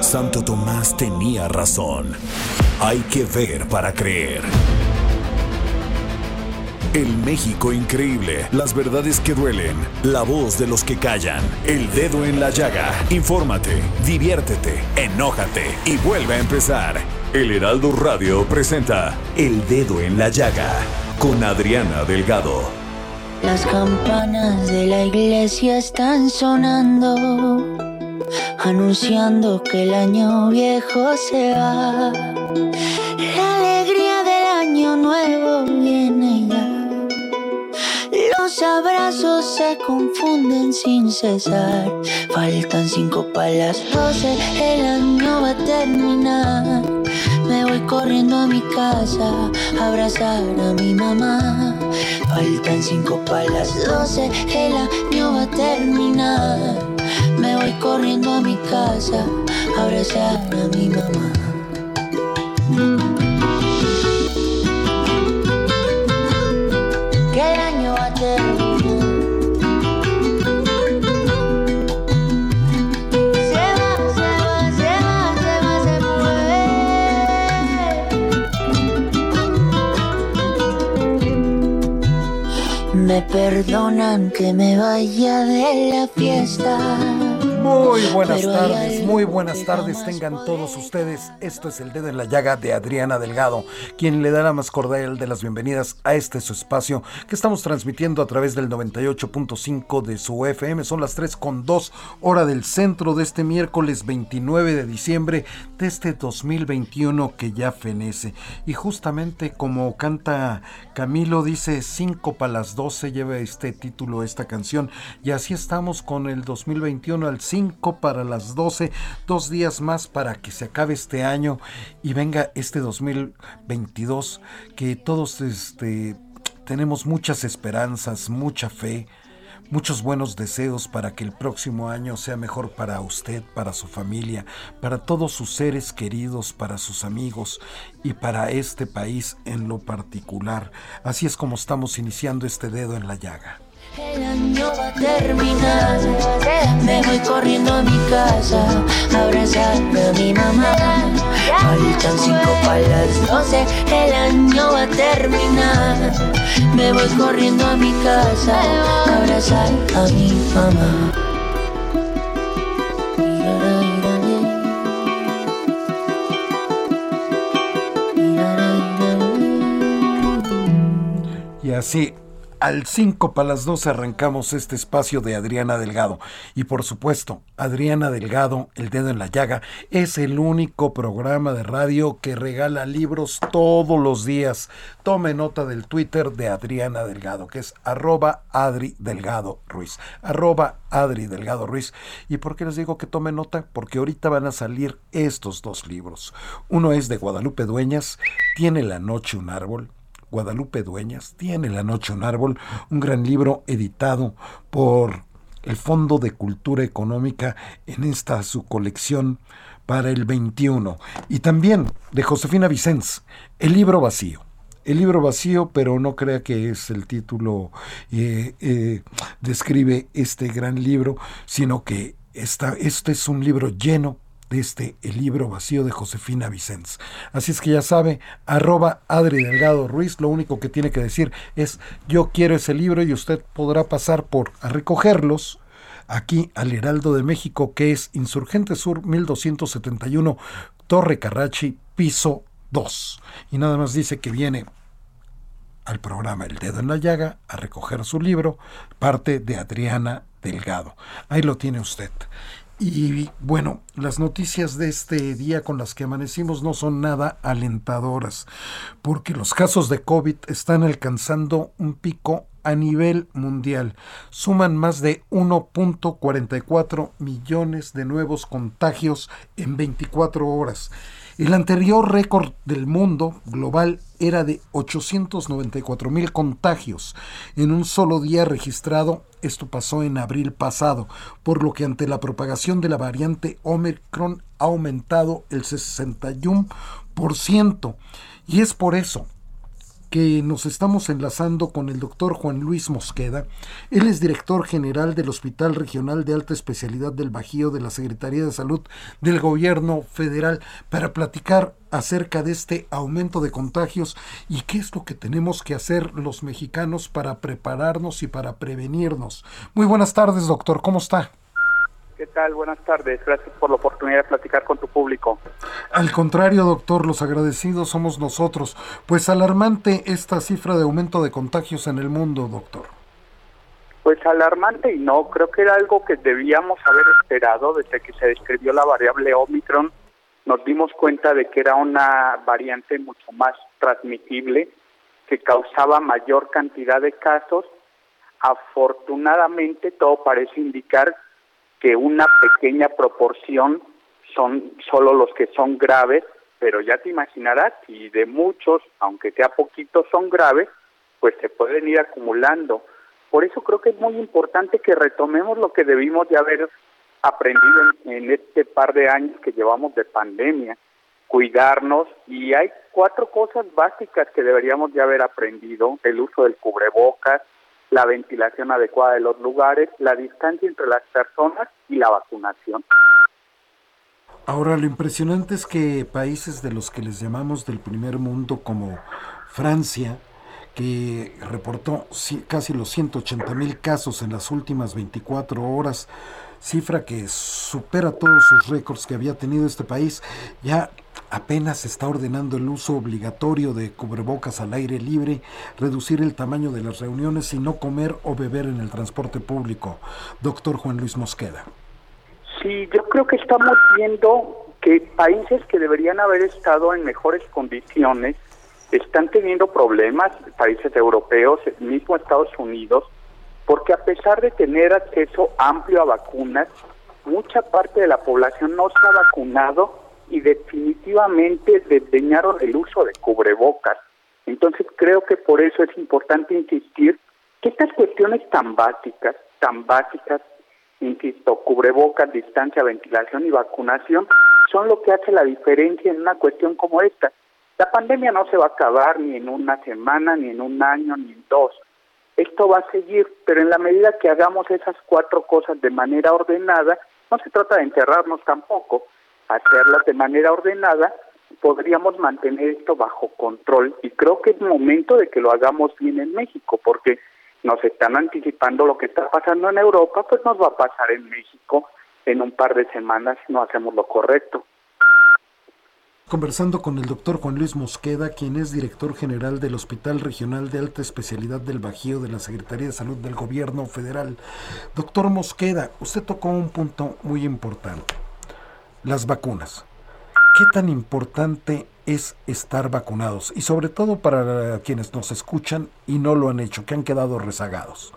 Santo Tomás tenía razón. Hay que ver para creer. El México increíble, las verdades que duelen, la voz de los que callan, el dedo en la llaga. Infórmate, diviértete, enójate y vuelve a empezar. El Heraldo Radio presenta El Dedo en la Llaga con Adriana Delgado. Las campanas de la iglesia están sonando, anunciando que el año viejo se va. La alegría del año nuevo viene ya. Los abrazos se confunden sin cesar. Faltan cinco para las doce, el año va a terminar. Me voy corriendo a mi casa a abrazar a mi mamá. Faltan cinco para las doce, el año va a terminar. Me voy corriendo a mi casa abrazar a mi mamá. Que el año va a terminar. Me perdonan que me vaya de la fiesta. Muy buenas tardes, muy buenas tardes tengan todos ustedes. Esto es el dedo en la llaga de Adriana Delgado, quien le da la más cordial de las bienvenidas a este su espacio que estamos transmitiendo a través del 98.5 de su FM. Son las 3 con 2 hora del centro de este miércoles 29 de diciembre de este 2021 que ya fenece. Y justamente como canta Camilo, dice 5 para las 12 lleva este título esta canción. Y así estamos con el 2021 al 5 para las 12, dos días más para que se acabe este año y venga este 2022 que todos este, tenemos muchas esperanzas, mucha fe, muchos buenos deseos para que el próximo año sea mejor para usted, para su familia, para todos sus seres queridos, para sus amigos y para este país en lo particular. Así es como estamos iniciando este dedo en la llaga. El año va a terminar. Me voy corriendo a mi casa a abrazar a mi mamá. Faltan cinco para las doce. El año va a terminar. Me voy corriendo a mi casa abrazar a mi mamá. Y así, al 5 para las 12 arrancamos este espacio de Adriana Delgado. Y por supuesto, Adriana Delgado, El Dedo en la Llaga, es el único programa de radio que regala libros todos los días. Tome nota del Twitter de Adriana Delgado, que es arroba Adri Delgado Ruiz. Arroba Adri Delgado Ruiz. ¿Y por qué les digo que tome nota? Porque ahorita van a salir estos dos libros. Uno es de Guadalupe Dueñas, Tiene la noche un árbol. Guadalupe Dueñas, Tiene la noche un árbol, un gran libro editado por el Fondo de Cultura Económica en esta su colección para el 21. Y también de Josefina Vicens, El libro vacío. El libro vacío, pero no crea que es el título eh, eh, describe este gran libro, sino que esta, este es un libro lleno de este El libro vacío de Josefina Vicens. Así es que ya sabe, arroba Adri Delgado Ruiz, lo único que tiene que decir es yo quiero ese libro y usted podrá pasar por a recogerlos aquí al Heraldo de México, que es Insurgente Sur 1271, Torre Carrachi, piso 2. Y nada más dice que viene al programa El Dedo en la Llaga a recoger su libro, parte de Adriana Delgado. Ahí lo tiene usted. Y bueno, las noticias de este día con las que amanecimos no son nada alentadoras, porque los casos de COVID están alcanzando un pico a nivel mundial. Suman más de 1.44 millones de nuevos contagios en 24 horas. El anterior récord del mundo global era de 894 mil contagios en un solo día registrado. Esto pasó en abril pasado, por lo que ante la propagación de la variante Omicron ha aumentado el 61%. Y es por eso que nos estamos enlazando con el doctor Juan Luis Mosqueda. Él es director general del Hospital Regional de Alta Especialidad del Bajío de la Secretaría de Salud del Gobierno Federal para platicar acerca de este aumento de contagios y qué es lo que tenemos que hacer los mexicanos para prepararnos y para prevenirnos. Muy buenas tardes, doctor. ¿Cómo está? ¿Qué tal? Buenas tardes. Gracias por la oportunidad de platicar con tu público. Al contrario, doctor, los agradecidos somos nosotros. Pues alarmante esta cifra de aumento de contagios en el mundo, doctor. Pues alarmante y no, creo que era algo que debíamos haber esperado desde que se describió la variable Omicron. Nos dimos cuenta de que era una variante mucho más transmitible, que causaba mayor cantidad de casos. Afortunadamente todo parece indicar que una pequeña proporción son solo los que son graves, pero ya te imaginarás, si de muchos, aunque sea poquitos, son graves, pues se pueden ir acumulando. Por eso creo que es muy importante que retomemos lo que debimos de haber aprendido en, este par de años que llevamos de pandemia, cuidarnos y hay cuatro cosas básicas que deberíamos de haber aprendido, el uso del cubrebocas, la ventilación adecuada de los lugares, la distancia entre las personas y la vacunación. Ahora, lo impresionante es que países de los que les llamamos del primer mundo, como Francia, que reportó casi los 180 mil casos en las últimas 24 horas, cifra que supera todos sus récords que había tenido este país, ya apenas está ordenando el uso obligatorio de cubrebocas al aire libre, reducir el tamaño de las reuniones y no comer o beber en el transporte público. Doctor Juan Luis Mosqueda. Sí, yo creo que estamos viendo que países que deberían haber estado en mejores condiciones están teniendo problemas, países europeos, mismo Estados Unidos, porque a pesar de tener acceso amplio a vacunas, mucha parte de la población no se ha vacunado y definitivamente desdeñaron el uso de cubrebocas. Entonces creo que por eso es importante insistir que estas cuestiones tan básicas, tan básicas, insisto, cubrebocas, distancia, ventilación y vacunación, son lo que hace la diferencia en una cuestión como esta. La pandemia no se va a acabar ni en una semana, ni en un año, ni en dos. Esto va a seguir, pero en la medida que hagamos esas cuatro cosas de manera ordenada, no se trata de encerrarnos tampoco, hacerlas de manera ordenada, podríamos mantener esto bajo control y creo que es momento de que lo hagamos bien en México porque nos están anticipando lo que está pasando en Europa, pues nos va a pasar en México en un par de semanas si no hacemos lo correcto. Conversando con el doctor Juan Luis Mosqueda, quien es director general del Hospital Regional de Alta Especialidad del Bajío de la Secretaría de Salud del Gobierno Federal. Doctor Mosqueda, usted tocó un punto muy importante las vacunas. ¿Qué tan importante es estar vacunados? Y sobre todo para quienes nos escuchan y no lo han hecho, que han quedado rezagados.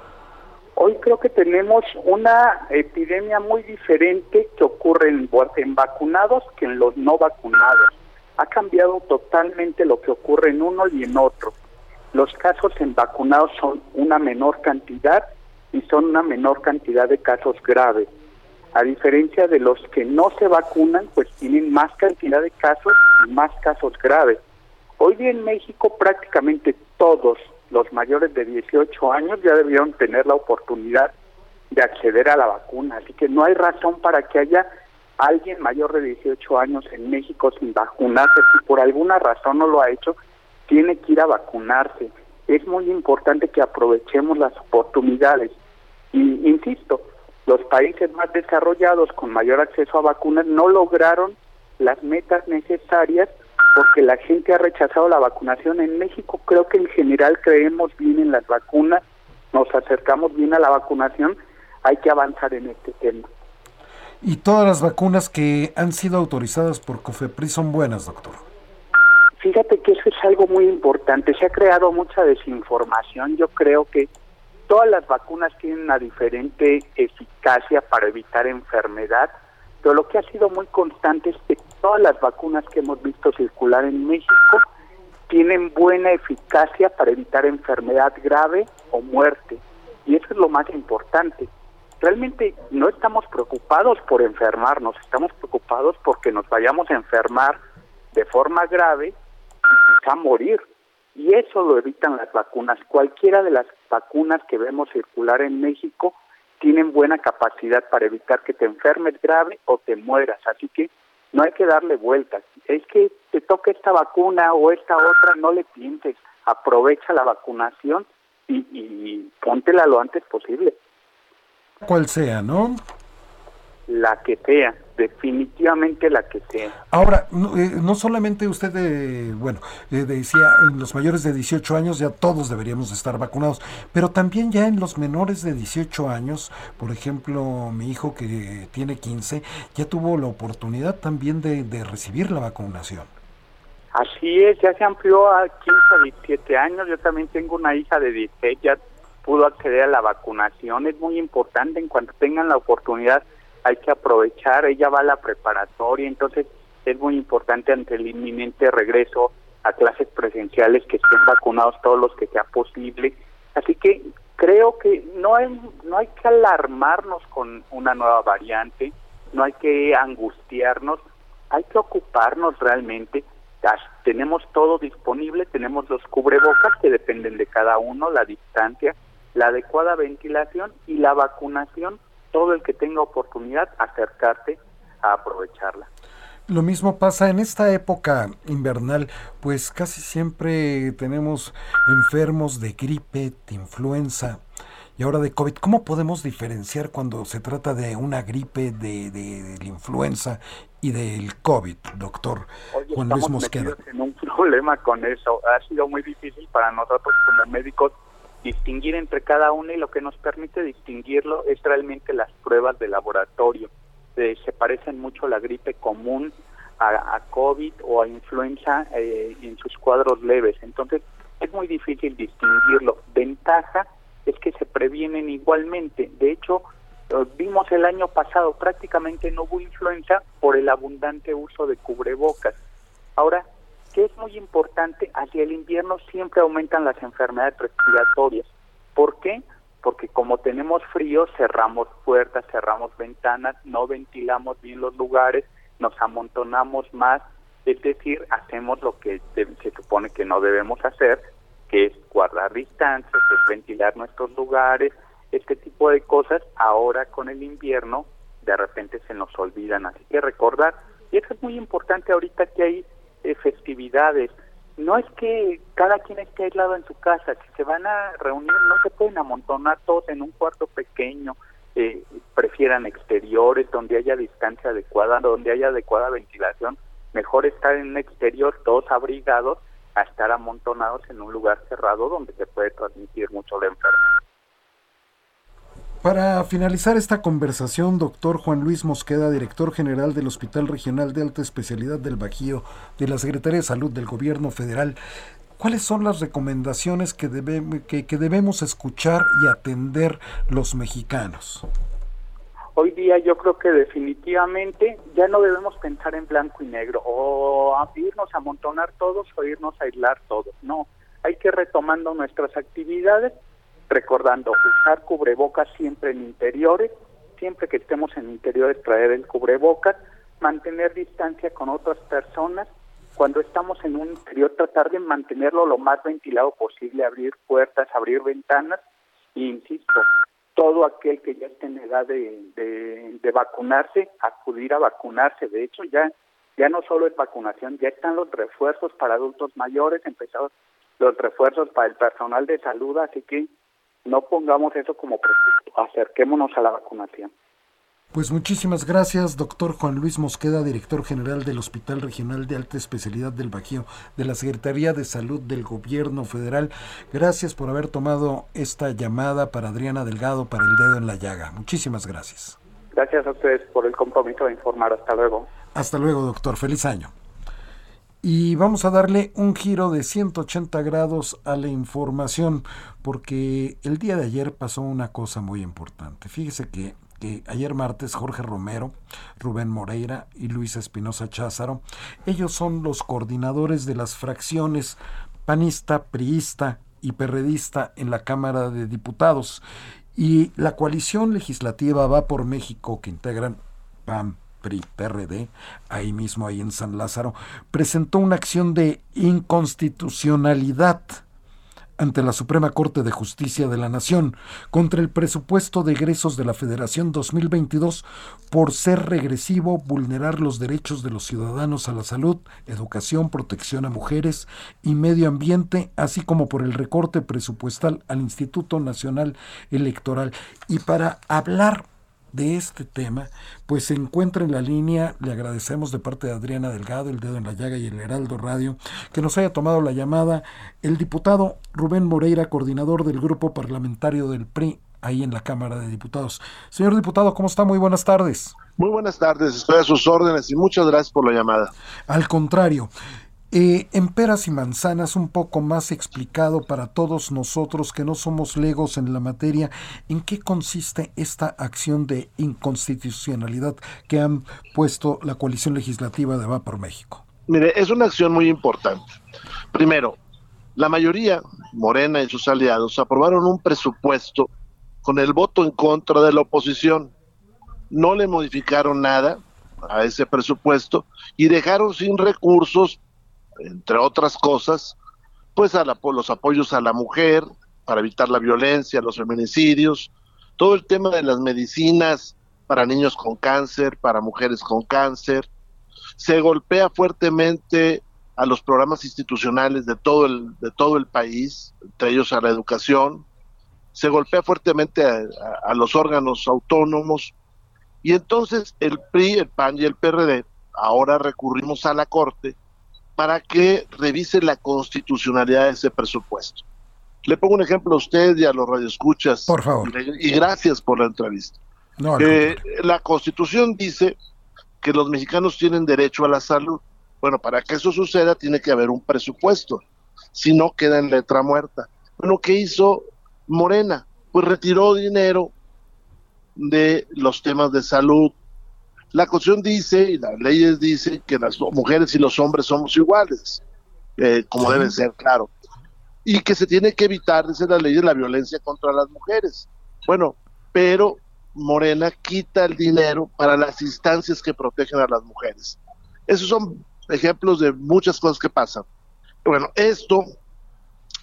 Hoy creo que tenemos una epidemia muy diferente que ocurre en, vacunados que en los no vacunados. Ha cambiado totalmente lo que ocurre en uno y en otro. Los casos en vacunados son una menor cantidad y son una menor cantidad de casos graves a diferencia de los que no se vacunan, pues tienen más cantidad de casos y más casos graves. Hoy día en México prácticamente todos los mayores de 18 años ya debieron tener la oportunidad de acceder a la vacuna, así que no hay razón para que haya alguien mayor de 18 años en México sin vacunarse. Si por alguna razón no lo ha hecho, tiene que ir a vacunarse. Es muy importante que aprovechemos las oportunidades. Y insisto, los países más desarrollados con mayor acceso a vacunas no lograron las metas necesarias porque la gente ha rechazado la vacunación. En México creo que en general creemos bien en las vacunas, nos acercamos bien a la vacunación, hay que avanzar en este tema. Y todas las vacunas que han sido autorizadas por COFEPRIS son buenas, doctor. Fíjate que eso es algo muy importante. Se ha creado mucha desinformación. Yo creo que todas las vacunas tienen una diferente eficacia para evitar enfermedad, pero lo que ha sido muy constante es que todas las vacunas que hemos visto circular en México tienen buena eficacia para evitar enfermedad grave o muerte. Y eso es lo más importante. Realmente no estamos preocupados por enfermarnos, estamos preocupados porque nos vayamos a enfermar de forma grave a morir. Y eso lo evitan las vacunas. Cualquiera de las vacunas que vemos circular en México tienen buena capacidad para evitar que te enfermes grave o te mueras. Así que no hay que darle vueltas. Es que te toque esta vacuna o esta otra, no le pienses. Aprovecha la vacunación y, y póntela lo antes posible. Cual sea, ¿no? La que sea definitivamente la que sea. Ahora, no, eh, no solamente usted, eh, bueno, eh, decía, en los mayores de 18 años ya todos deberíamos estar vacunados, pero también ya en los menores de 18 años, por ejemplo, mi hijo que tiene 15, ya tuvo la oportunidad también de, de recibir la vacunación. Así es, ya se amplió a 15 a 17 años, yo también tengo una hija de 16, ya pudo acceder a la vacunación, es muy importante en cuanto tengan la oportunidad hay que aprovechar, ella va a la preparatoria, entonces es muy importante ante el inminente regreso a clases presenciales que estén vacunados todos los que sea posible. Así que creo que no hay, no hay que alarmarnos con una nueva variante, no hay que angustiarnos, hay que ocuparnos realmente. Tenemos todo disponible, tenemos los cubrebocas que dependen de cada uno, la distancia, la adecuada ventilación y la vacunación todo el que tenga oportunidad acercarte a aprovecharla. Lo mismo pasa en esta época invernal, pues casi siempre tenemos enfermos de gripe, de influenza y ahora de COVID. ¿Cómo podemos diferenciar cuando se trata de una gripe, de, de, la influenza y del COVID, doctor Juan Luis Mosqueda? en un problema con eso. Ha sido muy difícil para nosotros como médicos distinguir entre cada una y lo que nos permite distinguirlo es realmente las pruebas de laboratorio. Eh, se parecen mucho a la gripe común, a, COVID o a influenza eh, en sus cuadros leves. Entonces es muy difícil distinguirlo. Ventaja es que se previenen igualmente. De hecho, vimos el año pasado prácticamente no hubo influenza por el abundante uso de cubrebocas. Ahora, que es muy importante, hacia el invierno siempre aumentan las enfermedades respiratorias. ¿Por qué? Porque como tenemos frío, cerramos puertas, cerramos ventanas, no ventilamos bien los lugares, nos amontonamos más, es decir, hacemos lo que se supone que no debemos hacer, que es guardar distancias, es ventilar nuestros lugares, este tipo de cosas, ahora con el invierno de repente se nos olvidan, así que recordar, y eso es muy importante ahorita que hay festividades. No es que cada quien esté aislado en su casa, si se van a reunir no se pueden amontonar todos en un cuarto pequeño, eh, prefieran exteriores donde haya distancia adecuada, donde haya adecuada ventilación, mejor estar en un exterior todos abrigados a estar amontonados en un lugar cerrado donde se puede transmitir mucho la enfermedad. Para finalizar esta conversación, doctor Juan Luis Mosqueda, director general del Hospital Regional de Alta Especialidad del Bajío de la Secretaría de Salud del Gobierno Federal, ¿cuáles son las recomendaciones que, que, debemos escuchar y atender los mexicanos? Hoy día yo creo que definitivamente ya no debemos pensar en blanco y negro o irnos a amontonar todos o irnos a aislar todos. No, hay que retomando nuestras actividades recordando usar cubrebocas siempre en interiores, siempre que estemos en interiores traer el cubrebocas, mantener distancia con otras personas, cuando estamos en un interior tratar de mantenerlo lo más ventilado posible, abrir puertas, abrir ventanas, e insisto, todo aquel que ya esté en edad de, de, de vacunarse, acudir a vacunarse, de hecho ya ya no solo es vacunación, ya están los refuerzos para adultos mayores, empezados los refuerzos para el personal de salud, así que no pongamos eso como pretexto, acerquémonos a la vacunación. Pues muchísimas gracias, doctor Juan Luis Mosqueda, director general del Hospital Regional de Alta Especialidad del Bajío de la Secretaría de Salud del Gobierno Federal. Gracias por haber tomado esta llamada para Adriana Delgado para el dedo en la llaga. Muchísimas gracias. Gracias a ustedes por el compromiso de informar. Hasta luego. Hasta luego, doctor. Feliz año. Y vamos a darle un giro de 180 grados a la información, porque el día de ayer pasó una cosa muy importante. Fíjese que ayer martes Jorge Romero, Rubén Moreira y Luis Espinosa Cházaro, ellos son los coordinadores de las fracciones panista, priista y perredista en la Cámara de Diputados. Y la coalición legislativa Va por México, que integran PAM, PRI, PRD, ahí mismo, ahí en San Lázaro, presentó una acción de inconstitucionalidad ante la Suprema Corte de Justicia de la Nación contra el presupuesto de egresos de la Federación 2022 por ser regresivo, vulnerar los derechos de los ciudadanos a la salud, educación, protección a mujeres y medio ambiente, así como por el recorte presupuestal al Instituto Nacional Electoral. Y para hablar de este tema, pues se encuentra en la línea, le agradecemos de parte de Adriana Delgado, el dedo en la llaga y el Heraldo Radio, que nos haya tomado la llamada el diputado Rubén Moreira, coordinador del grupo parlamentario del PRI ahí en la Cámara de Diputados. Señor diputado, ¿cómo está? Muy buenas tardes. Muy buenas tardes, estoy a sus órdenes y muchas gracias por la llamada. Al contrario, eh, en peras y manzanas, un poco más explicado para todos nosotros que no somos legos en la materia, ¿en qué consiste esta acción de inconstitucionalidad que han puesto la coalición legislativa de Va por México? Mire, es una acción muy importante. Primero, la mayoría, Morena y sus aliados, aprobaron un presupuesto con el voto en contra de la oposición. No le modificaron nada a ese presupuesto y dejaron sin recursos entre otras cosas, pues a los apoyos a la mujer para evitar la violencia, los feminicidios, todo el tema de las medicinas para niños con cáncer, para mujeres con cáncer. Se golpea fuertemente a los programas institucionales de todo el, de todo el país, entre ellos a la educación. Se golpea fuertemente a, a los órganos autónomos. Y entonces el PRI, el PAN y el PRD, ahora recurrimos a la Corte para que revise la constitucionalidad de ese presupuesto. Le pongo un ejemplo a usted y a los radioescuchas. Por favor. Y, gracias por la entrevista. Eh, la constitución dice que los mexicanos tienen derecho a la salud. Bueno, para que eso suceda tiene que haber un presupuesto. Si no, queda en letra muerta. Bueno, ¿qué hizo Morena? Pues retiró dinero de los temas de salud, la Constitución dice y las leyes dicen que las mujeres y los hombres somos iguales, eh, como debe ser, claro. Y que se tiene que evitar, dice la ley, la violencia contra las mujeres. Bueno, pero Morena quita el dinero para las instancias que protegen a las mujeres. Esos son ejemplos de muchas cosas que pasan. Bueno, esto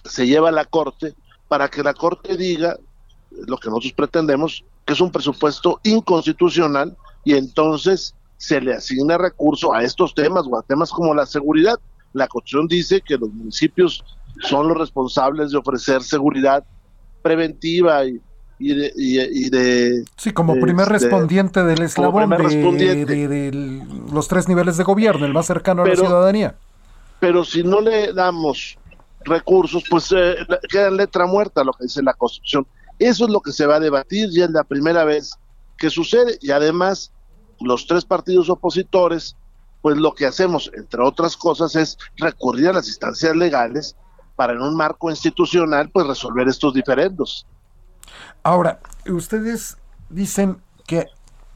se lleva a la Corte para que la Corte diga lo que nosotros pretendemos, que es un presupuesto inconstitucional y entonces se le asigna recurso a estos temas o a temas como la seguridad. La Constitución dice que los municipios son los responsables de ofrecer seguridad preventiva y, de, sí como primer este, respondiente del eslabón de, los tres niveles de gobierno el más cercano a la ciudadanía. pero si no le damos recursos pues eh, queda en letra muerta lo que dice la constitución. Eso es lo que se va a debatir y es la primera vez que sucede y además los tres partidos opositores, pues lo que hacemos, entre otras cosas, es recurrir a las instancias legales para en un marco institucional, pues resolver estos diferendos. Ahora, ustedes dicen que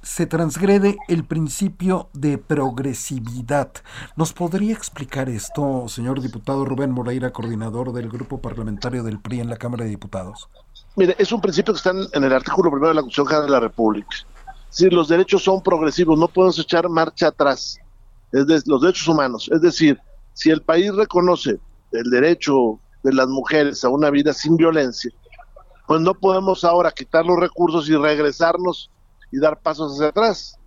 se transgrede el principio de progresividad. ¿Nos podría explicar esto, señor diputado Rubén Moreira, coordinador del grupo parlamentario del PRI en la Cámara de Diputados? Mire, es un principio que está en el artículo primero de la Constitución General de la República si los derechos son progresivos, no podemos echar marcha atrás, es de, los derechos humanos. Es decir, si el país reconoce el derecho de las mujeres a una vida sin violencia, pues no podemos ahora quitar los recursos y regresarnos y dar pasos hacia atrás.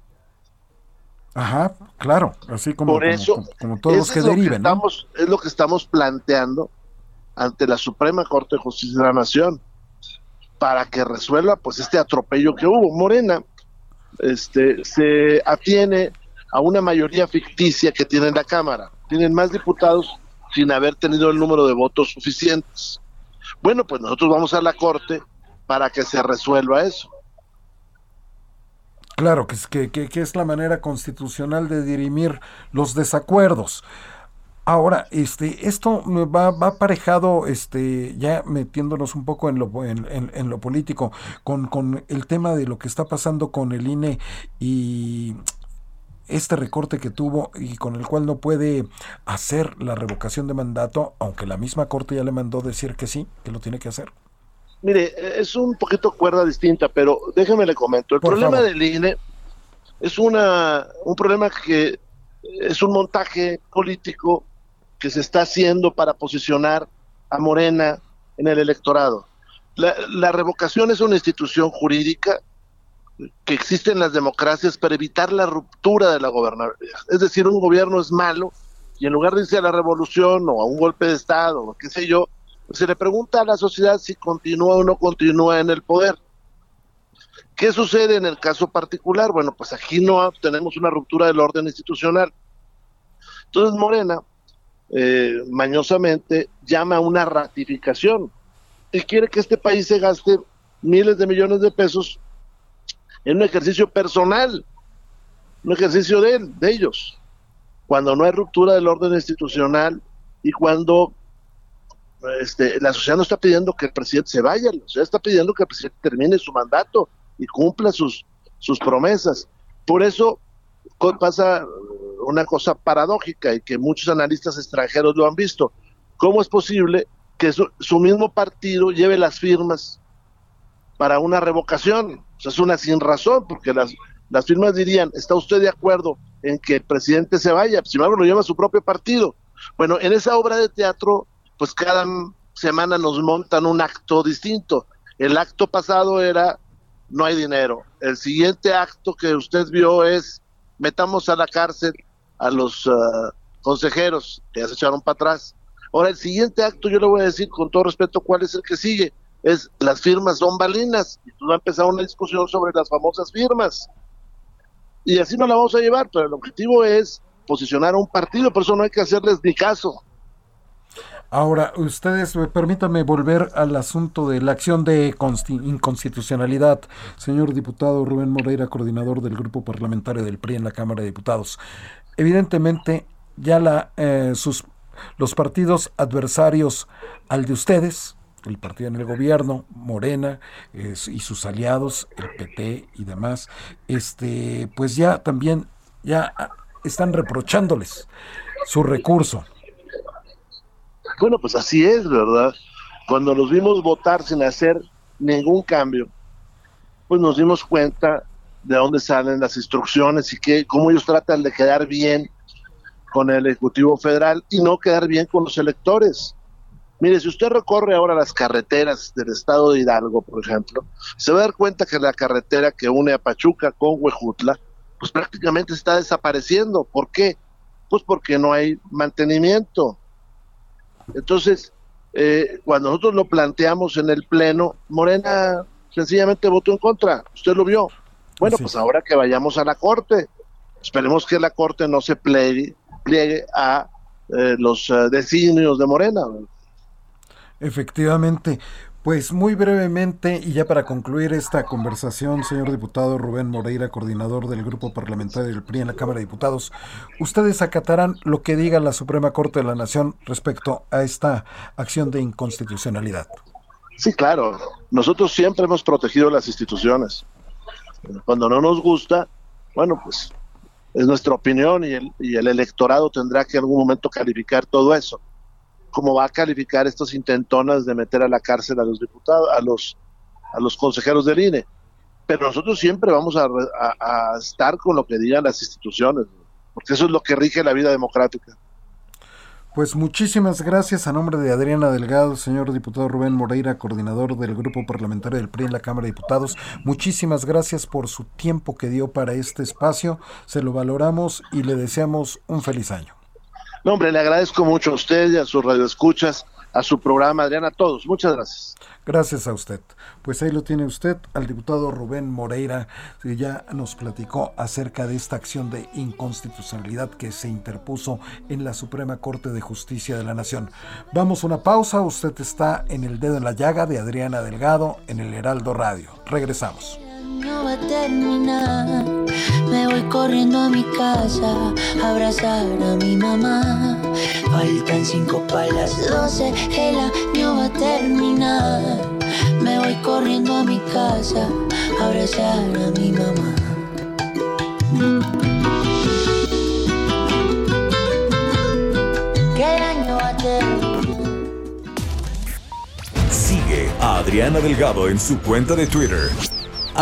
Ajá, claro, así como, Por eso, como, todos los que deriven. estamos, Es lo que estamos planteando ante la Suprema Corte de Justicia de la Nación para que resuelva pues este atropello que hubo. Morena este, se atiene a una mayoría ficticia que tiene en la Cámara. Tienen más diputados sin haber tenido el número de votos suficientes. Bueno, pues nosotros vamos a la Corte para que se resuelva eso. Claro, que que, que, es la manera constitucional de dirimir los desacuerdos. Ahora, este, esto va, va aparejado, este, ya metiéndonos un poco en lo, en, lo político, con, con el tema de lo que está pasando con el INE y este recorte que tuvo y con el cual no puede hacer la revocación de mandato, aunque la misma Corte ya le mandó decir que sí, que lo tiene que hacer? Mire, es un poquito cuerda distinta, pero déjeme le comento. El problema del INE es una, un problema que es un montaje político que se está haciendo para posicionar a Morena en el electorado. La, revocación es una institución jurídica que existe en las democracias para evitar la ruptura de la gobernabilidad. Es decir, un gobierno es malo y en lugar de irse a la revolución o a un golpe de Estado o qué sé yo, se le pregunta a la sociedad si continúa o no continúa en el poder. ¿Qué sucede en el caso particular? Bueno, pues aquí no tenemos una ruptura del orden institucional. Entonces Morena, eh, mañosamente, llama a una ratificación y quiere que este país se gaste miles de millones de pesos en un ejercicio personal, un ejercicio de, de ellos, cuando no hay ruptura del orden institucional y cuando este, la sociedad no está pidiendo que el presidente se vaya, la sociedad está pidiendo que el presidente termine su mandato y cumpla sus, sus promesas. Por eso pasa una cosa paradójica y que muchos analistas extranjeros lo han visto. ¿Cómo es posible que su mismo partido lleve las firmas para una revocación? es una sin razón, porque las, las firmas dirían, ¿está usted de acuerdo en que el presidente se vaya? Si no, lo lleva su propio partido. Bueno, en esa obra de teatro, pues cada semana nos montan un acto distinto. El acto pasado era, no hay dinero. El siguiente acto que usted vio es, metamos a la cárcel a los uh, consejeros, que ya se echaron para atrás. Ahora, el siguiente acto, yo le voy a decir con todo respeto cuál es el que sigue es las firmas son balinas. Y tú va a empezar una discusión sobre las famosas firmas. Y así no la vamos a llevar, pero el objetivo es posicionar a un partido, por eso no hay que hacerles ni caso. Ahora, ustedes, eh, permítanme volver al asunto de la acción de inconstitucionalidad. Señor diputado Rubén Moreira, coordinador del grupo parlamentario del PRI en la Cámara de Diputados. Evidentemente, ya la, eh, sus, los partidos adversarios al de ustedes, el partido en el gobierno, Morena y sus aliados, el PT y demás, este, pues ya también ya están reprochándoles su recurso. Bueno, pues así es, ¿verdad? Cuando los vimos votar sin hacer ningún cambio, pues nos dimos cuenta de dónde salen las instrucciones y que cómo ellos tratan de quedar bien con el Ejecutivo Federal y no quedar bien con los electores. Mire, si usted recorre ahora las carreteras del estado de Hidalgo, por ejemplo, se va a dar cuenta que la carretera que une a Pachuca con Huejutla, pues prácticamente está desapareciendo. ¿Por qué? Pues porque no hay mantenimiento. Entonces, eh, cuando nosotros lo planteamos en el Pleno, Morena sencillamente votó en contra. Usted lo vio. Bueno, pues ahora que vayamos a la Corte, esperemos que la Corte no se pliegue, a eh, los uh, designios de Morena. Efectivamente. Pues muy brevemente, y ya para concluir esta conversación, señor diputado Rubén Moreira, coordinador del Grupo Parlamentario del PRI en la Cámara de Diputados, ¿ustedes acatarán lo que diga la Suprema Corte de la Nación respecto a esta acción de inconstitucionalidad? Sí, claro. Nosotros siempre hemos protegido las instituciones. Cuando no nos gusta, bueno, pues es nuestra opinión y el, y el electorado tendrá que en algún momento calificar todo eso cómo va a calificar estos intentonas de meter a la cárcel a los diputados, a los, a los consejeros del INE. Pero nosotros siempre vamos a, estar con lo que digan las instituciones, porque eso es lo que rige la vida democrática. Pues muchísimas gracias a nombre de Adriana Delgado, señor diputado Rubén Moreira, coordinador del grupo parlamentario del PRI en la Cámara de Diputados. Muchísimas gracias por su tiempo que dio para este espacio. Se lo valoramos y le deseamos un feliz año. No, hombre, le agradezco mucho a usted y a sus radioescuchas a su programa, Adriana, a todos. Muchas gracias. Gracias a usted. Pues ahí lo tiene usted, al diputado Rubén Moreira, que ya nos platicó acerca de esta acción de inconstitucionalidad que se interpuso en la Suprema Corte de Justicia de la Nación. Vamos a una pausa, usted está en el dedo en la llaga de Adriana Delgado en el Heraldo Radio. Regresamos. No va a terminar. Me voy corriendo a mi casa a abrazar a mi mamá. Faltan cinco para las doce, el año va a terminar. Me voy corriendo a mi casa a abrazar a mi mamá. Que año va a terminar. Sigue a Adriana Delgado en su cuenta de Twitter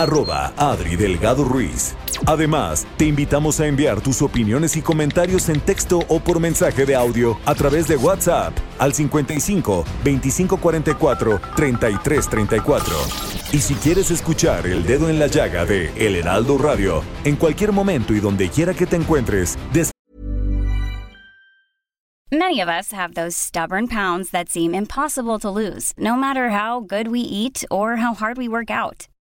arroba Adri Delgado Ruiz. Además, te invitamos a enviar tus opiniones y comentarios en texto o por mensaje de audio a través de WhatsApp al 55 2544 3334. Y si quieres escuchar El Dedo en la Llaga de El Heraldo Radio en cualquier momento y donde quiera que te encuentres, Many of us have those stubborn pounds that seem impossible to lose, no matter how good we eat or how hard we work out.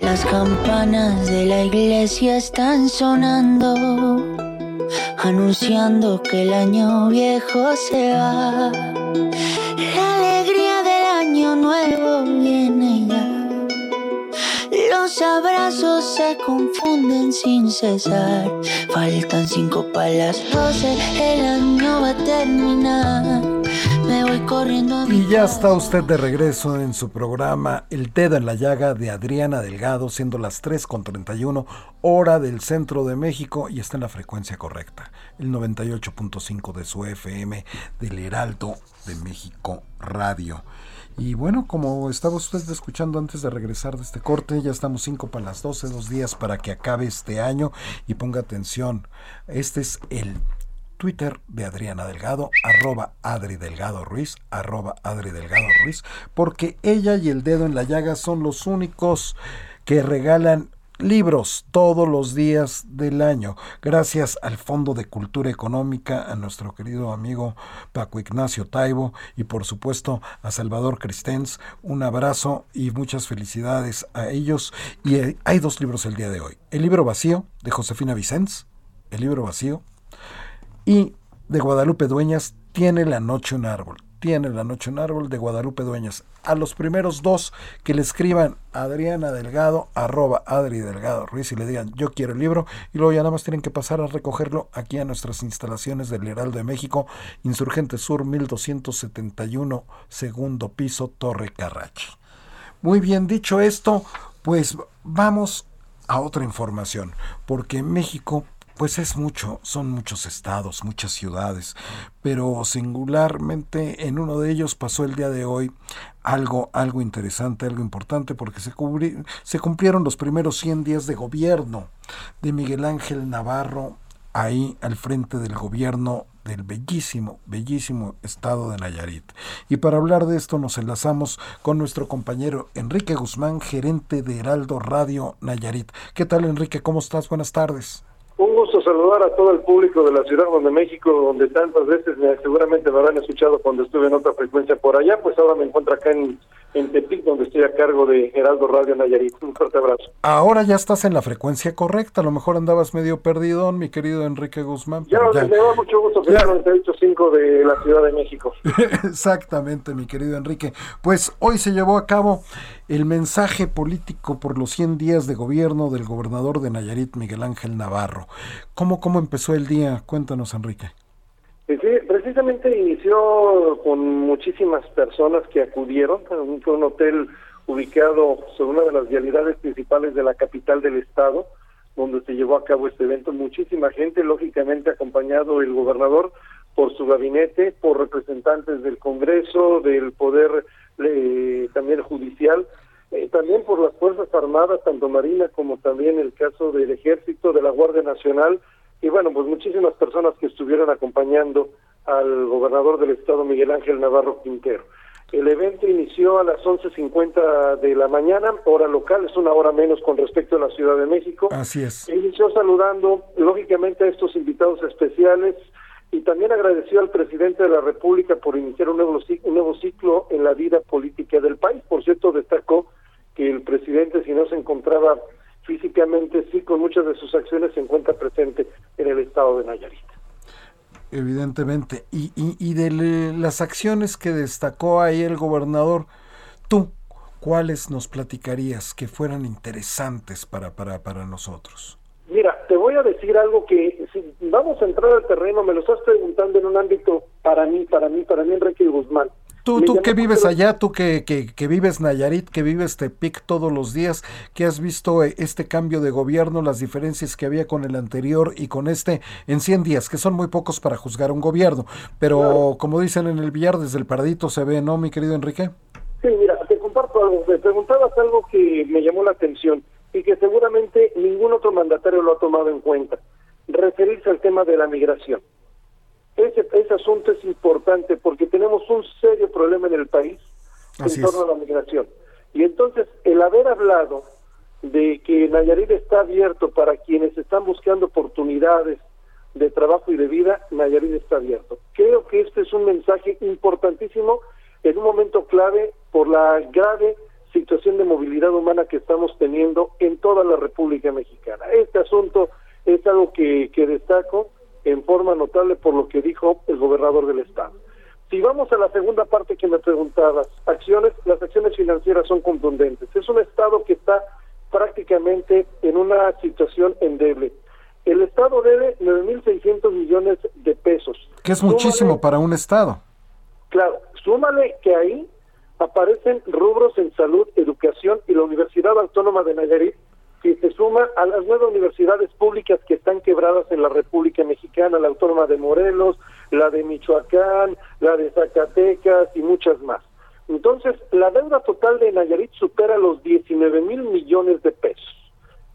Las campanas de la iglesia están sonando, anunciando que el año viejo se va. La alegría del año nuevo viene ya. Los abrazos se confunden sin cesar. Faltan cinco para las doce, el año va a terminar. Voy corriendo Y ya está usted de regreso en su programa El Dedo en la Llaga de Adriana Delgado, siendo las 3.31 hora del centro de México y está en la frecuencia correcta, el 98.5 de su FM del Heraldo de México Radio. Y bueno, como estaba usted escuchando antes de regresar de este corte, ya estamos 5 para las 12, dos días para que acabe este año y ponga atención. Este es el Twitter de Adriana Delgado, arroba Adri Delgado Ruiz, arroba Adri Delgado Ruiz, porque ella y el dedo en la llaga son los únicos que regalan libros todos los días del año. Gracias al Fondo de Cultura Económica, a nuestro querido amigo Paco Ignacio Taibo y por supuesto a Salvador Cristens. Un abrazo y muchas felicidades a ellos. Y eh, hay dos libros el día de hoy. El libro vacío de Josefina Vicens, el libro vacío y de Guadalupe Dueñas, Tiene la noche un árbol. Tiene la noche un árbol de Guadalupe Dueñas. A los primeros dos que le escriban Adriana Delgado, arroba Adri Delgado Ruiz y le digan yo quiero el libro y luego ya nada más tienen que pasar a recogerlo aquí a nuestras instalaciones del Heraldo de México, Insurgente Sur 1271, segundo piso, Torre Carrachi. Muy bien dicho esto, pues vamos a otra información, porque México pues es mucho, son muchos estados, muchas ciudades, pero singularmente en uno de ellos pasó el día de hoy algo, algo interesante, algo importante, porque se, se cumplieron los primeros 100 días de gobierno de Miguel Ángel Navarro ahí al frente del gobierno del bellísimo, bellísimo estado de Nayarit. Y para hablar de esto nos enlazamos con nuestro compañero Enrique Guzmán, gerente de Heraldo Radio Nayarit. ¿Qué tal Enrique? ¿Cómo estás? Buenas tardes. Saludar a todo el público de la Ciudad de México, donde tantas veces me, seguramente me habrán escuchado cuando estuve en otra frecuencia por allá, pues ahora me encuentro acá en en Tepic, donde estoy a cargo de Heraldo Radio Nayarit. Un fuerte abrazo. Ahora ya estás en la frecuencia correcta, a lo mejor andabas medio perdido, mi querido Enrique Guzmán. Ya, ya. me da mucho gusto que 98.5 de la Ciudad de México. Exactamente, mi querido Enrique. Pues hoy se llevó a cabo el mensaje político por los 100 días de gobierno del gobernador de Nayarit, Miguel Ángel Navarro. ¿Cómo, cómo empezó el día? Cuéntanos, Enrique. Sí, inició con muchísimas personas que acudieron. Fue un hotel ubicado sobre una de las vialidades principales de la capital del estado, donde se llevó a cabo este evento. Muchísima gente, lógicamente acompañado el gobernador por su gabinete, por representantes del Congreso, del Poder eh, también judicial, eh, también por las Fuerzas Armadas, tanto Marina como también el caso del Ejército, de la Guardia Nacional, y bueno, pues muchísimas personas que estuvieron acompañando al gobernador del estado Miguel Ángel Navarro Quintero. El evento inició a las 11.50 de la mañana, hora local, es una hora menos con respecto a la Ciudad de México. Así es. Inició saludando, lógicamente, a estos invitados especiales y también agradeció al presidente de la República por iniciar un nuevo, un nuevo ciclo en la vida política del país. Por cierto, destacó que el presidente, si no se encontraba físicamente sí con muchas de sus acciones se encuentra presente en el estado de Nayarit. Evidentemente. Y, y, de las acciones que destacó ahí el gobernador, tú, ¿cuáles nos platicarías que fueran interesantes para, para, para nosotros? Mira, te voy a decir algo que si vamos a entrar al terreno, me lo estás preguntando en un ámbito para mí, para mí, para mí, Enrique Guzmán. Tú, tú que vives allá, tú que, que, que, vives Nayarit, que vives Tepic todos los días, que has visto eh, este cambio de gobierno, las diferencias que había con el anterior y con este en 100 días, que son muy pocos para juzgar un gobierno, pero como dicen en el billar, desde el paradito se ve, ¿no, mi querido Enrique? Sí, mira, te comparto algo, me preguntabas algo que me llamó la atención y que seguramente ningún otro mandatario lo ha tomado en cuenta, referirse al tema de la migración. Ese, ese asunto es importante porque tenemos un serio problema en el país en torno a la migración. Y entonces, el haber hablado de que Nayarit está abierto para quienes están buscando oportunidades de trabajo y de vida, Nayarit está abierto. Creo que este es un mensaje importantísimo en un momento clave por la grave situación de movilidad humana que estamos teniendo en toda la República Mexicana. Este asunto es algo que, que destaco en forma notable por lo que dijo el gobernador del estado. Si vamos a la segunda parte que me preguntabas, acciones, las acciones financieras son contundentes. Es un estado que está prácticamente en una situación endeble. El estado debe 9.600 millones de pesos. Que es muchísimo para un estado. Claro, súmale que ahí aparecen rubros en salud, educación y la Universidad Autónoma de Nayarit que se suma a las nueve universidades públicas que están quebradas en la República Mexicana, la Autónoma de Morelos, la de Michoacán, la de Zacatecas y muchas más. Entonces, la deuda total de Nayarit supera los 19 mil millones de pesos.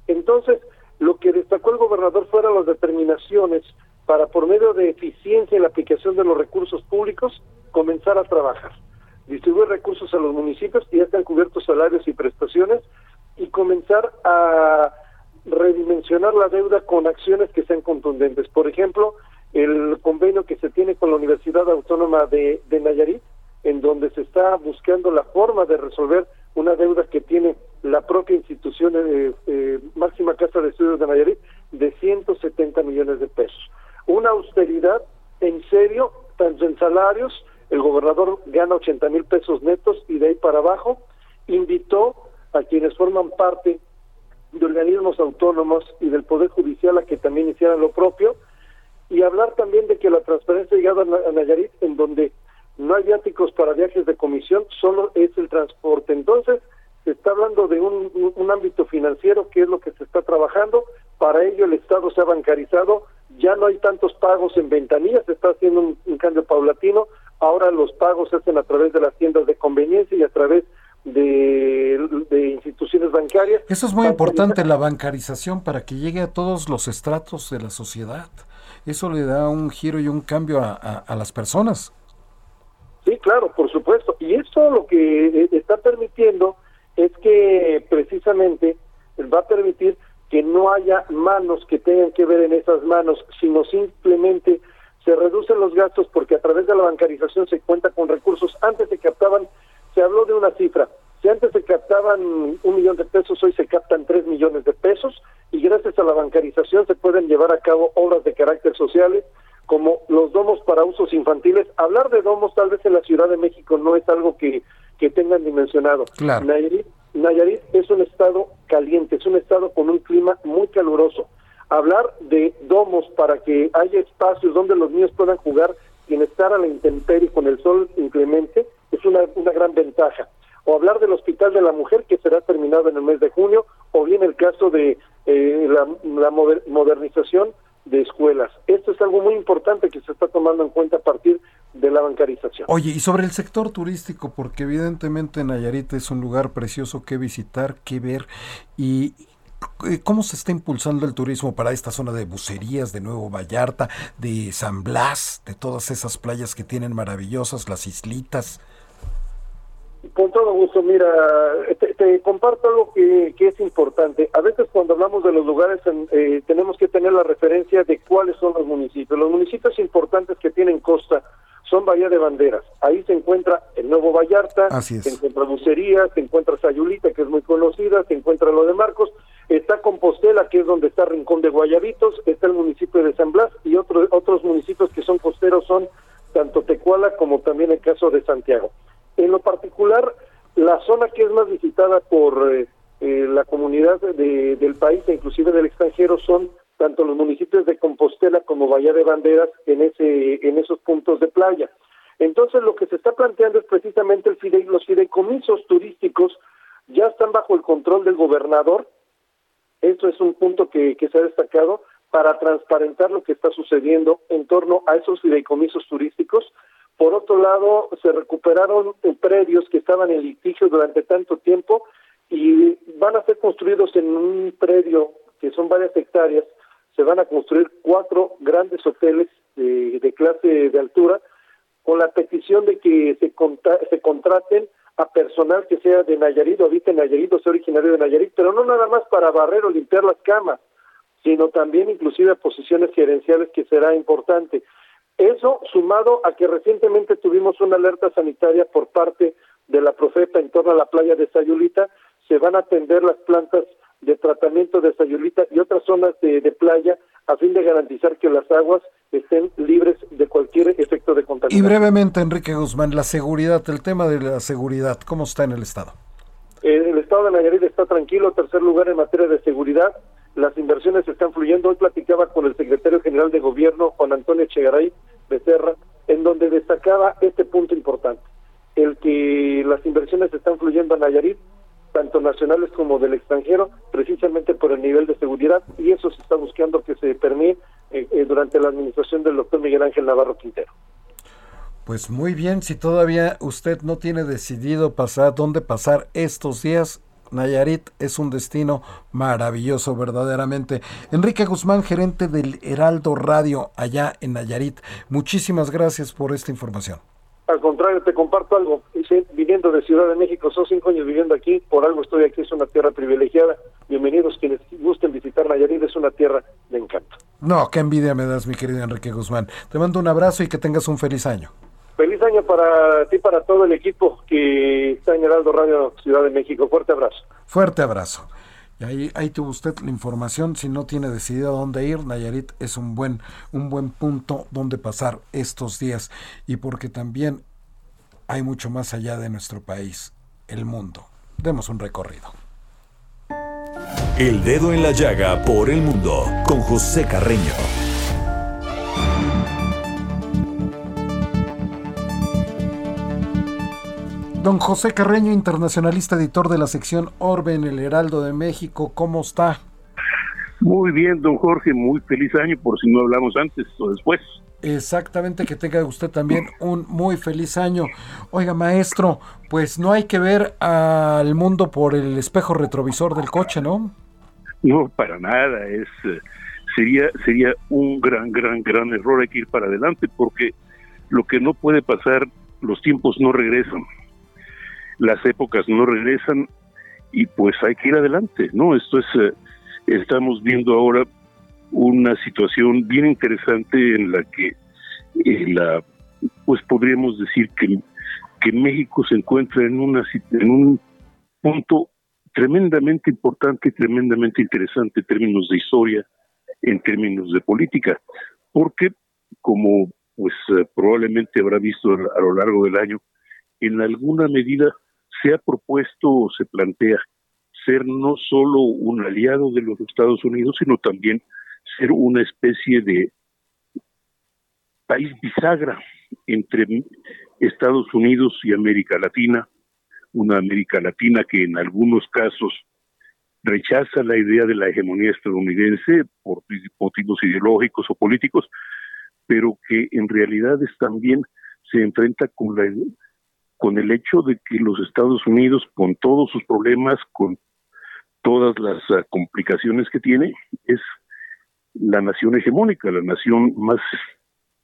Entonces, lo que destacó el gobernador fueron las determinaciones para, por medio de eficiencia en la aplicación de los recursos públicos, comenzar a trabajar. Distribuir recursos a los municipios y ya están cubiertos salarios y prestaciones y comenzar a redimensionar la deuda con acciones que sean contundentes. Por ejemplo, el convenio que se tiene con la Universidad Autónoma de, Nayarit, en donde se está buscando la forma de resolver una deuda que tiene la propia institución eh, eh, máxima casa de estudios de Nayarit de 170 millones de pesos. Una austeridad en serio, tanto en salarios, el gobernador gana 80 mil pesos netos y de ahí para abajo, invitó a quienes forman parte de organismos autónomos y del Poder Judicial a que también hicieran lo propio, y hablar también de que la transparencia ha llegado a Nayarit, en donde no hay viáticos para viajes de comisión, solo es el transporte. Entonces, se está hablando de un, un, ámbito financiero que es lo que se está trabajando. Para ello, el Estado se ha bancarizado. Ya no hay tantos pagos en ventanillas, se está haciendo un, un cambio paulatino. Ahora los pagos se hacen a través de las tiendas de conveniencia y a través de, instituciones bancarias. Eso es muy importante, la bancarización, para que llegue a todos los estratos de la sociedad. Eso le da un giro y un cambio a, a, las personas. Sí, claro, por supuesto. Y esto lo que está permitiendo es que precisamente va a permitir que no haya manos que tengan que ver en esas manos, sino simplemente se reducen los gastos porque a través de la bancarización se cuenta con recursos. Antes se captaban se habló de una cifra, captaban un millón de pesos, hoy se captan tres millones de pesos y gracias a la bancarización se pueden llevar a cabo obras de carácter social como los domos para usos infantiles. Hablar de domos tal vez en la Ciudad de México no es algo que, que tengan dimensionado. Nayarit, Nayarit es un estado caliente, es un estado con un clima muy caluroso. Hablar de domos para que haya espacios donde los niños puedan jugar sin estar a la intemperie con el sol inclemente es una, una gran ventaja o hablar del Hospital de la Mujer que será terminado en el mes de junio, o bien el caso de eh, la, modernización de escuelas. Esto es algo muy importante que se está tomando en cuenta a partir de la bancarización. Oye, y sobre el sector turístico, porque evidentemente Nayarit es un lugar precioso que visitar, que ver, y eh, ¿Cómo se está impulsando el turismo para esta zona de Bucerías, de Nuevo Vallarta, de San Blas, de todas esas playas que tienen maravillosas, las islitas? Con todo gusto, mira, te, comparto algo que, es importante. A veces cuando hablamos de los lugares eh, tenemos que tener la referencia de cuáles son los municipios. Los municipios importantes que tienen costa son Bahía de Banderas. Ahí se encuentra el Nuevo Vallarta, se encuentra Bucería, se encuentra Sayulita, que es muy conocida, se encuentra lo de Marcos, está Compostela, que es donde está Rincón de Guayabitos, está el municipio de San Blas y otros otros municipios que son costeros son tanto Tecuala como también el caso de Santiago. En lo particular, la zona que es más visitada por eh, eh, la comunidad de, del país e inclusive del extranjero son tanto los municipios de Compostela como Bahía de Banderas en ese en esos puntos de playa. Entonces lo que se está planteando es precisamente el los fideicomisos turísticos ya están bajo el control del gobernador. Esto es un punto que se ha destacado para transparentar lo que está sucediendo en torno a esos fideicomisos turísticos por otro lado, se recuperaron predios que estaban en litigio durante tanto tiempo y van a ser construidos en un predio que son varias hectáreas. Se van a construir cuatro grandes hoteles de, clase de altura con la petición de que se, se contraten a personal que sea de Nayarit o habite en Nayarit o sea originario de Nayarit, pero no nada más para barrer o limpiar las camas, sino también inclusive posiciones gerenciales que será importante. Eso sumado a que recientemente tuvimos una alerta sanitaria por parte de la Profeta en torno a la playa de Sayulita, se van a atender las plantas de tratamiento de Sayulita y otras zonas de, playa a fin de garantizar que las aguas estén libres de cualquier efecto de contaminación. Y brevemente, Enrique Guzmán, la seguridad, el tema de la seguridad, ¿cómo está en el Estado? el Estado de Nayarit está tranquilo, tercer lugar en materia de seguridad, las inversiones están fluyendo. Hoy platicaba con el secretario general de gobierno, Juan Antonio Echegaray Becerra, en donde destacaba este punto importante, el que las inversiones están fluyendo a Nayarit, tanto nacionales como del extranjero, precisamente por el nivel de seguridad, y eso se está buscando que se permite eh, eh, durante la administración del doctor Miguel Ángel Navarro Quintero. Pues muy bien, si todavía usted no tiene decidido pasar dónde pasar estos días, Nayarit es un destino maravilloso verdaderamente. Enrique Guzmán, gerente del Heraldo Radio allá en Nayarit, muchísimas gracias por esta información. Al contrario, te comparto algo. Dice, viniendo de Ciudad de México, son cinco años viviendo aquí, por algo estoy aquí, es una tierra privilegiada. Bienvenidos quienes gusten visitar Nayarit, es una tierra de encanto. No, qué envidia me das, mi querido Enrique Guzmán. Te mando un abrazo y que tengas un feliz año. Feliz año para ti, para todo el equipo que está en Heraldo Radio Ciudad de México. Fuerte abrazo. Fuerte abrazo. Y ahí, ahí tuvo usted la información. Si no tiene decidido a dónde ir, Nayarit es un buen, un buen punto donde pasar estos días. Y porque también hay mucho más allá de nuestro país, el mundo. Demos un recorrido. El dedo en la llaga por el mundo con José Carreño. Don José Carreño, internacionalista, editor de la sección Orbe en el Heraldo de México, ¿cómo está? Muy bien, don Jorge, muy feliz año, por si no hablamos antes o después. Exactamente, que tenga usted también un muy feliz año. Oiga, maestro, pues no hay que ver al mundo por el espejo retrovisor del coche, ¿no? No, para nada, es eh, sería sería un gran gran gran error hay que ir para adelante porque lo que no puede pasar, los tiempos no regresan las épocas no regresan y pues hay que ir adelante, ¿no? Esto es, eh, estamos viendo ahora una situación bien interesante en la que la, pues podríamos decir que, que México se encuentra en, una, en un punto tremendamente importante, tremendamente interesante en términos de historia, en términos de política, porque como pues eh, probablemente habrá visto a lo largo del año, en alguna medida se ha propuesto o se plantea ser no solo un aliado de los Estados Unidos, sino también ser una especie de país bisagra entre Estados Unidos y América Latina, una América Latina que en algunos casos rechaza la idea de la hegemonía estadounidense por motivos ideológicos o políticos, pero que en realidad es también se enfrenta con la con el hecho de que los Estados Unidos, con todos sus problemas, con todas las ah, complicaciones que tiene, es la nación hegemónica, la nación más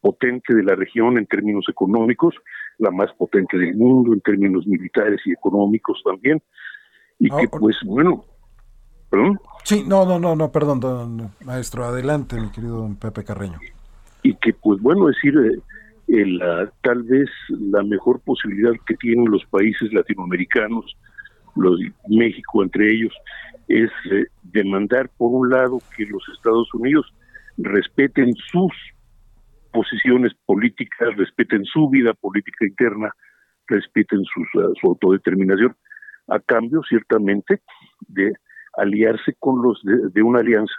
potente de la región en términos económicos, la más potente del mundo en términos militares y económicos también, y que pues bueno, ¿perdón? Sí, no, no, no, no, perdón, maestro, adelante, mi querido don Pepe Carreño. Y que pues bueno, decir, eh, tal vez la mejor posibilidad que tienen los países latinoamericanos, los México entre ellos, es eh, demandar por un lado que los Estados Unidos respeten sus posiciones políticas, respeten su vida política interna, respeten sus, su autodeterminación, a cambio ciertamente de aliarse con los de, una alianza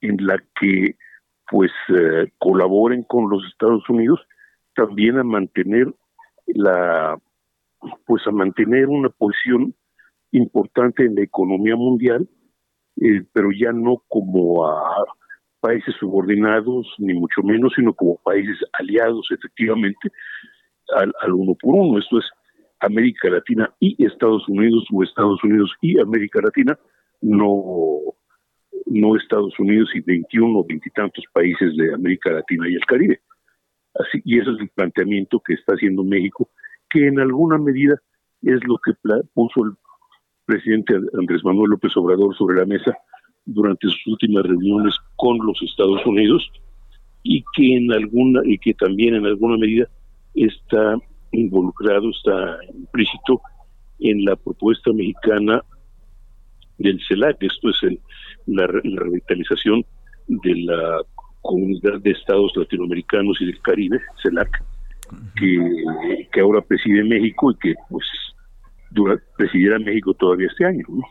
en la que pues uh, colaboren con los Estados Unidos también a mantener la pues a mantener una posición importante en la economía mundial, eh, pero ya no como a países subordinados, ni mucho menos, sino como países aliados efectivamente al, uno por uno. Esto es América Latina y Estados Unidos o Estados Unidos y América Latina, no, no Estados Unidos y 21 o veintitantos países de América Latina y el Caribe. Así, y ese es el planteamiento que está haciendo México, que en alguna medida es lo que puso el presidente Andrés Manuel López Obrador sobre la mesa durante sus últimas reuniones con los Estados Unidos y que en alguna y que también en alguna medida está involucrado, está implícito en la propuesta mexicana del CELAC, esto es el, la, revitalización de la comunidad de estados latinoamericanos y del Caribe, CELAC, que, que ahora preside México y que pues presidirá México todavía este año. ¿no?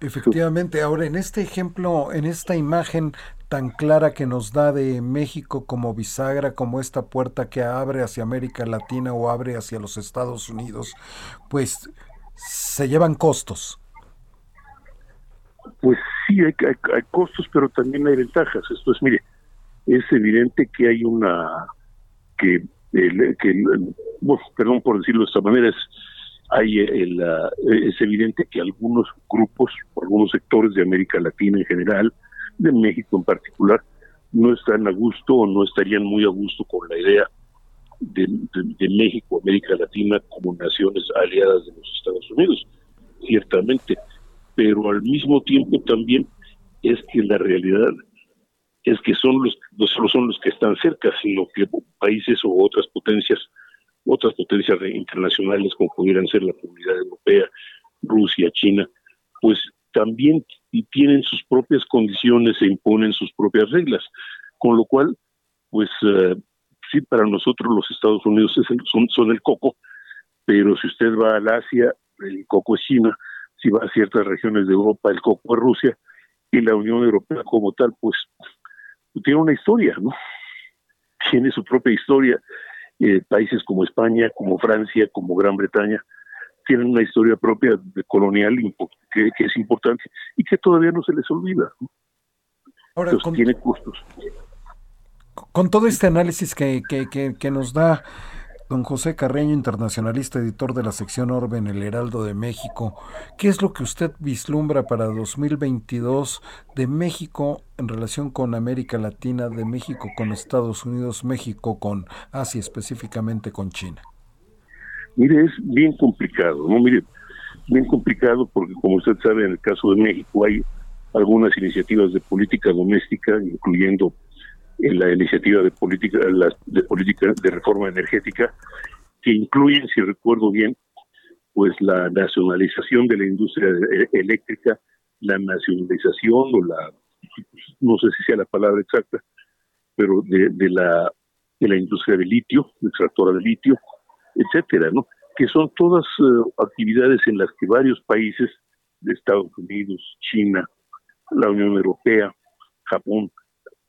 Efectivamente, ahora en este ejemplo, en esta imagen tan clara que nos da de México como bisagra, como esta puerta que abre hacia América Latina o abre hacia los Estados Unidos, pues se llevan costos. Pues sí, hay, hay, costos, pero también hay ventajas. Esto es, mire, es evidente que hay una, que, que bueno, perdón por decirlo de esta manera, es hay el, es evidente que algunos grupos, algunos sectores de América Latina en general, de México en particular, no están a gusto o no estarían muy a gusto con la idea de, de, México, América Latina como naciones aliadas de los Estados Unidos, ciertamente, pero al mismo tiempo también es que la realidad es que son los no solo son los que están cerca, sino que países o otras potencias otras potencias internacionales como pudieran ser la Comunidad Europea, Rusia, China, pues también tienen sus propias condiciones e imponen sus propias reglas, con lo cual, pues eh, sí, para nosotros los Estados Unidos son, son el coco, pero si usted va al Asia, el coco es China, si va a ciertas regiones de Europa, el coco es Rusia, y la Unión Europea como tal, pues tiene una historia, ¿no? Tiene su propia historia eh, países como España, como Francia, como Gran Bretaña, tienen una historia propia de colonial que, es importante y que todavía no se les olvida. Ahora, tiene costos. Con todo este análisis que, que, que nos da Don José Carreño, internacionalista, editor de la sección Orbe en el Heraldo de México, ¿qué es lo que usted vislumbra para 2022 de México en relación con América Latina, de México con Estados Unidos, México con Asia, específicamente con China? Mire, es bien complicado, ¿no? Mire, bien complicado porque como usted sabe, en el caso de México hay algunas iniciativas de política doméstica, incluyendo en la iniciativa de política de política de reforma energética que incluyen, si recuerdo bien, pues la nacionalización de la industria eléctrica, la nacionalización o la, no sé si sea la palabra exacta, pero de, de la de la industria de litio, extractora de litio, etcétera, ¿no? Que son todas eh, actividades en las que varios países de Estados Unidos, China, la Unión Europea, Japón,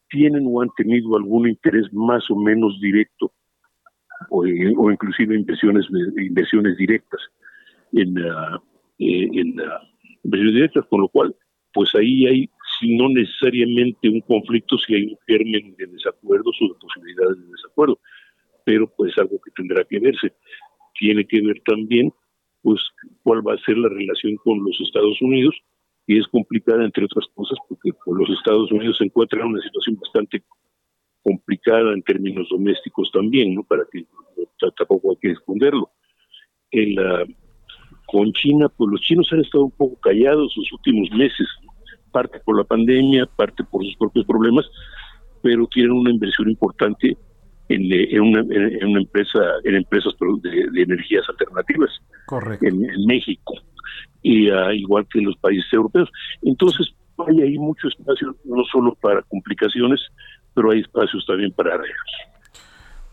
tienen o han tenido algún interés más o menos directo o, eh, inclusive inversiones inversiones directas en, uh, en inversiones directas, con lo cual, pues ahí hay, si no necesariamente un conflicto, si hay un germen de desacuerdos o de posibilidades de desacuerdo, pero pues algo que tendrá que verse. Tiene que ver también, pues, cuál va a ser la relación con los Estados Unidos, y es complicada, entre otras cosas, porque pues, los Estados Unidos se encuentran en una situación bastante complicada en términos domésticos también, ¿no? Para que tampoco hay que esconderlo. En la, con China, pues los chinos han estado un poco callados los últimos meses, parte por la pandemia, parte por sus propios problemas, pero tienen una inversión importante en, en, una, en una, empresa, en empresas de, energías alternativas en, México, y uh, igual que en los países europeos. Entonces, hay ahí mucho espacio, no solo para complicaciones, pero hay espacios también para arreglos.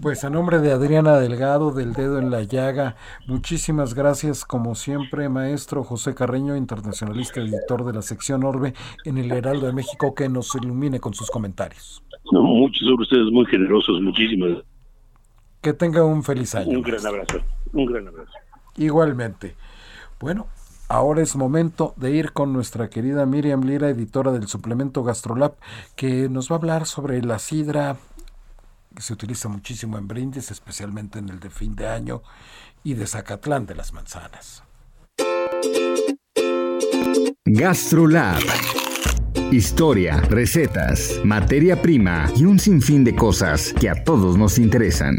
Pues a nombre de Adriana Delgado del Dedo en la Llaga, muchísimas gracias como siempre, maestro José Carreño, internacionalista, editor de la sección Orbe en el Heraldo de México, que nos ilumine con sus comentarios. No, muchos sobre ustedes, muy generosos, muchísimas. Que tenga un feliz año. Un gran abrazo, un gran abrazo. Igualmente. Bueno, Ahora es momento de ir con nuestra querida Miriam Lira, editora del suplemento Gastrolab, que nos va a hablar sobre la sidra que se utiliza muchísimo en brindis, especialmente en el de fin de año, y de Zacatlán de las Manzanas. GastroLab. Historia, recetas, materia prima y un sinfín de cosas que a todos nos interesan.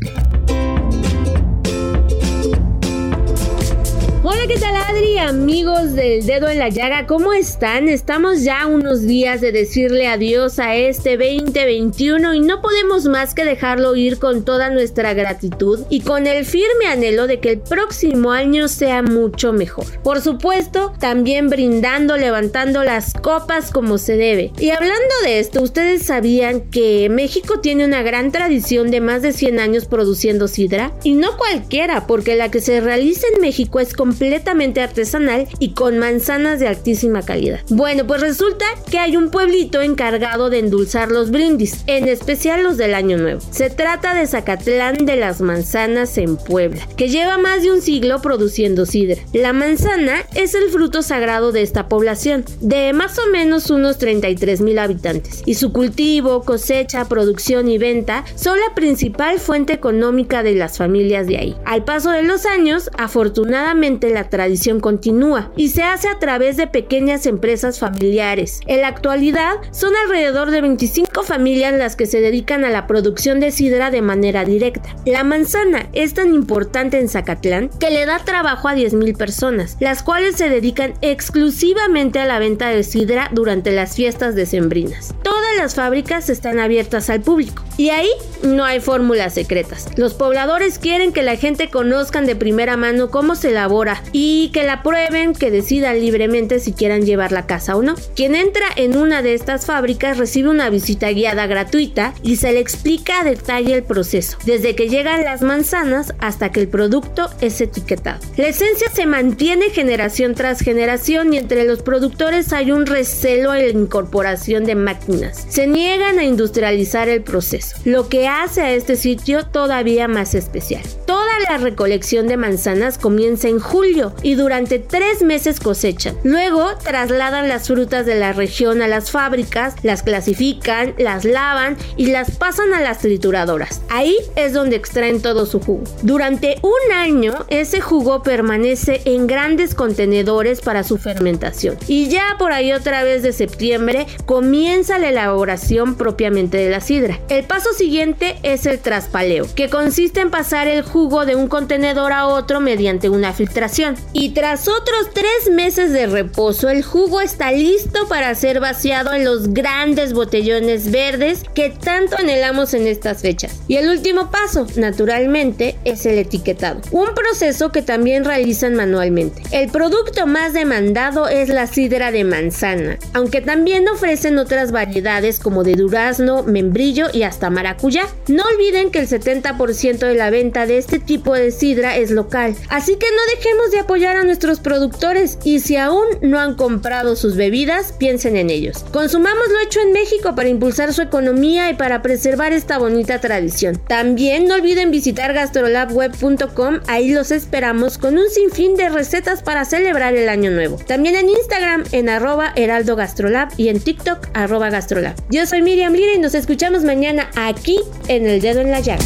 ¿Qué tal Adri? Amigos del dedo en la llaga, ¿cómo están? Estamos ya unos días de decirle adiós a este 2021 y no podemos más que dejarlo ir con toda nuestra gratitud y con el firme anhelo de que el próximo año sea mucho mejor. Por supuesto, también brindando, levantando las copas como se debe. Y hablando de esto, ustedes sabían que México tiene una gran tradición de más de 100 años produciendo sidra y no cualquiera, porque la que se realiza en México es completamente completamente artesanal y con manzanas de altísima calidad. Bueno, pues resulta que hay un pueblito encargado de endulzar los brindis, en especial los del Año Nuevo. Se trata de Zacatlán de las Manzanas en Puebla, que lleva más de un siglo produciendo sidra. La manzana es el fruto sagrado de esta población, de más o menos unos 33 mil habitantes, y su cultivo, cosecha, producción y venta son la principal fuente económica de las familias de ahí. Al paso de los años, afortunadamente la tradición continúa y se hace a través de pequeñas empresas familiares. En la actualidad son alrededor de 25 familias las que se dedican a la producción de sidra de manera directa. La manzana es tan importante en Zacatlán que le da trabajo a 10.000 personas, las cuales se dedican exclusivamente a la venta de sidra durante las fiestas decembrinas. Todas las fábricas están abiertas al público y ahí no hay fórmulas secretas. Los pobladores quieren que la gente conozcan de primera mano cómo se elabora y que la prueben, que decidan libremente si quieran llevarla a casa o no. Quien entra en una de estas fábricas recibe una visita guiada gratuita y se le explica a detalle el proceso, desde que llegan las manzanas hasta que el producto es etiquetado. La esencia se mantiene generación tras generación y entre los productores hay un recelo en la incorporación de máquinas. Se niegan a industrializar el proceso, lo que hace a este sitio todavía más especial. Toda la recolección de manzanas comienza en julio y durante tres meses cosechan. Luego trasladan las frutas de la región a las fábricas, las clasifican, las lavan y las pasan a las trituradoras. Ahí es donde extraen todo su jugo. Durante un año ese jugo permanece en grandes contenedores para su fermentación. Y ya por ahí otra vez de septiembre comienza la elaboración propiamente de la sidra. El paso siguiente es el traspaleo, que consiste en pasar el jugo de un contenedor a otro mediante una filtración. Y tras otros tres meses de reposo, el jugo está listo para ser vaciado en los grandes botellones verdes que tanto anhelamos en estas fechas. Y el último paso, naturalmente, es el etiquetado, un proceso que también realizan manualmente. El producto más demandado es la sidra de manzana, aunque también ofrecen otras variedades como de durazno, membrillo y hasta maracuyá. No olviden que el 70% de la venta de este tipo de sidra es local, así que no dejemos de apoyar a nuestros productores y si aún no han comprado sus bebidas, piensen en ellos. Consumamos lo hecho en México para impulsar su economía y para preservar esta bonita tradición. También no olviden visitar gastrolabweb.com, ahí los esperamos con un sinfín de recetas para celebrar el año nuevo. También en Instagram en arroba heraldo gastrolab y en TikTok arroba gastrolab. Yo soy Miriam Lira y nos escuchamos mañana aquí en El Dedo en la Llaga.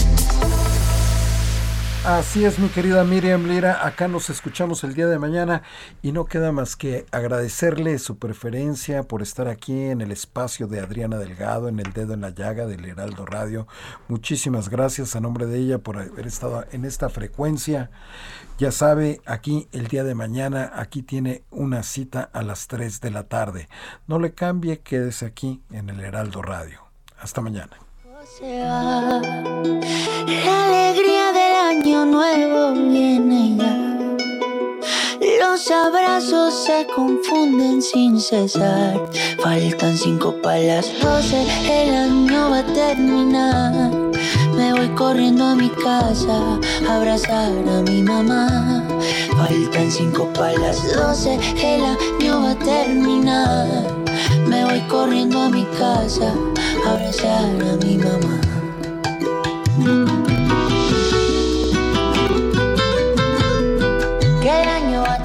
Así es, mi querida Miriam Lira. Acá nos escuchamos el día de mañana y no queda más que agradecerle su preferencia por estar aquí en el espacio de Adriana Delgado, en el dedo en la llaga del Heraldo Radio. Muchísimas gracias a nombre de ella por haber estado en esta frecuencia. Ya sabe, aquí el día de mañana, aquí tiene una cita a las 3 de la tarde. No le cambie, quédese aquí en el Heraldo Radio. Hasta mañana. Alegría del año nuevo viene ya. Los abrazos se confunden sin cesar. Faltan cinco para las doce, el año va a terminar. Me voy corriendo a mi casa a abrazar a mi mamá. Faltan cinco para las doce, el año va a terminar. Me voy corriendo a mi casa a abrazar a mi mamá.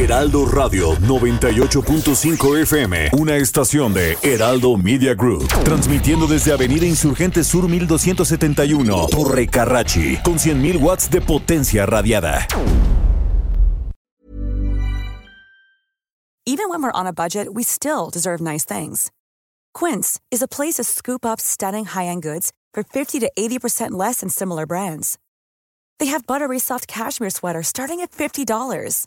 Heraldo Radio 98.5 FM, una estación de Heraldo Media Group, transmitiendo desde Avenida Insurgente Sur 1271, Torre Carrachi, con 100.000 watts de potencia radiada. Even when we're on a budget, we still deserve nice things. Quince is a place to scoop up stunning high-end goods for 50 to 80% less than similar brands. They have buttery soft cashmere sweaters starting at $50,